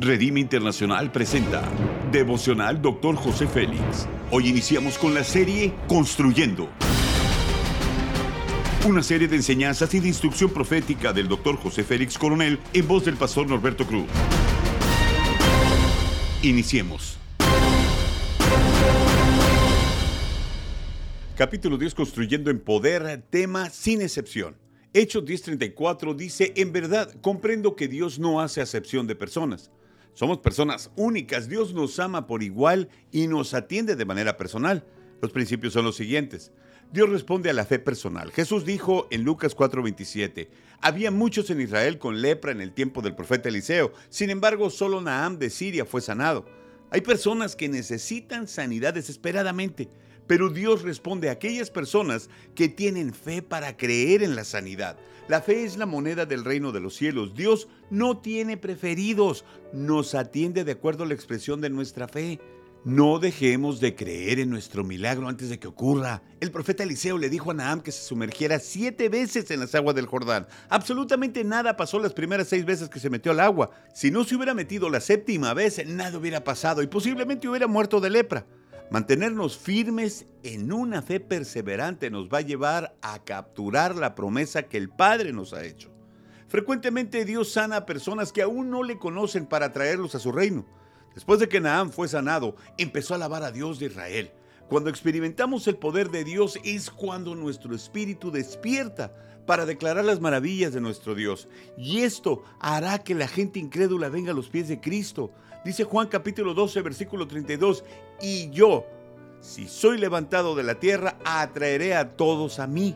Redime Internacional presenta Devocional Dr. José Félix. Hoy iniciamos con la serie Construyendo. Una serie de enseñanzas y de instrucción profética del Dr. José Félix Coronel en voz del pastor Norberto Cruz. Iniciemos. Capítulo 10 Construyendo en Poder, tema sin excepción. Hechos 10:34 dice, en verdad, comprendo que Dios no hace acepción de personas. Somos personas únicas, Dios nos ama por igual y nos atiende de manera personal. Los principios son los siguientes. Dios responde a la fe personal. Jesús dijo en Lucas 4:27, había muchos en Israel con lepra en el tiempo del profeta Eliseo, sin embargo solo Naam de Siria fue sanado. Hay personas que necesitan sanidad desesperadamente. Pero Dios responde a aquellas personas que tienen fe para creer en la sanidad. La fe es la moneda del reino de los cielos. Dios no tiene preferidos, nos atiende de acuerdo a la expresión de nuestra fe. No dejemos de creer en nuestro milagro antes de que ocurra. El profeta Eliseo le dijo a Naam que se sumergiera siete veces en las aguas del Jordán. Absolutamente nada pasó las primeras seis veces que se metió al agua. Si no se hubiera metido la séptima vez, nada hubiera pasado y posiblemente hubiera muerto de lepra. Mantenernos firmes en una fe perseverante nos va a llevar a capturar la promesa que el Padre nos ha hecho. Frecuentemente Dios sana a personas que aún no le conocen para traerlos a su reino. Después de que Naam fue sanado, empezó a alabar a Dios de Israel. Cuando experimentamos el poder de Dios es cuando nuestro espíritu despierta para declarar las maravillas de nuestro Dios. Y esto hará que la gente incrédula venga a los pies de Cristo. Dice Juan capítulo 12, versículo 32, y yo, si soy levantado de la tierra, atraeré a todos a mí.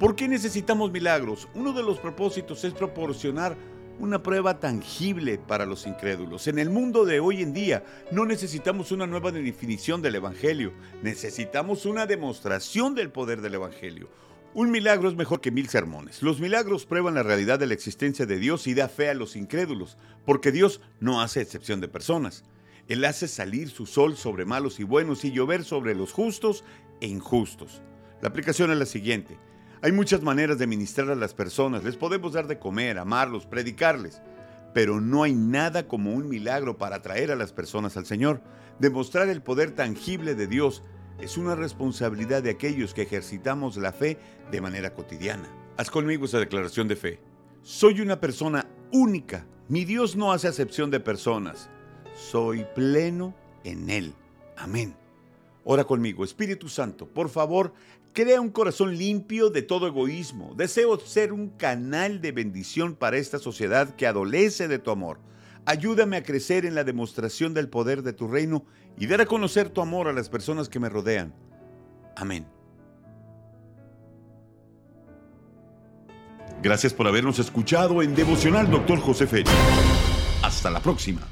¿Por qué necesitamos milagros? Uno de los propósitos es proporcionar una prueba tangible para los incrédulos. En el mundo de hoy en día no necesitamos una nueva definición del Evangelio, necesitamos una demostración del poder del Evangelio. Un milagro es mejor que mil sermones. Los milagros prueban la realidad de la existencia de Dios y da fe a los incrédulos, porque Dios no hace excepción de personas. Él hace salir su sol sobre malos y buenos y llover sobre los justos e injustos. La aplicación es la siguiente. Hay muchas maneras de ministrar a las personas, les podemos dar de comer, amarlos, predicarles, pero no hay nada como un milagro para atraer a las personas al Señor. Demostrar el poder tangible de Dios es una responsabilidad de aquellos que ejercitamos la fe de manera cotidiana. Haz conmigo esa declaración de fe. Soy una persona única. Mi Dios no hace acepción de personas. Soy pleno en Él. Amén. Ora conmigo, Espíritu Santo, por favor, crea un corazón limpio de todo egoísmo. Deseo ser un canal de bendición para esta sociedad que adolece de tu amor. Ayúdame a crecer en la demostración del poder de tu reino y dar a conocer tu amor a las personas que me rodean. Amén. Gracias por habernos escuchado en Devocional Dr. José Félix. Hasta la próxima.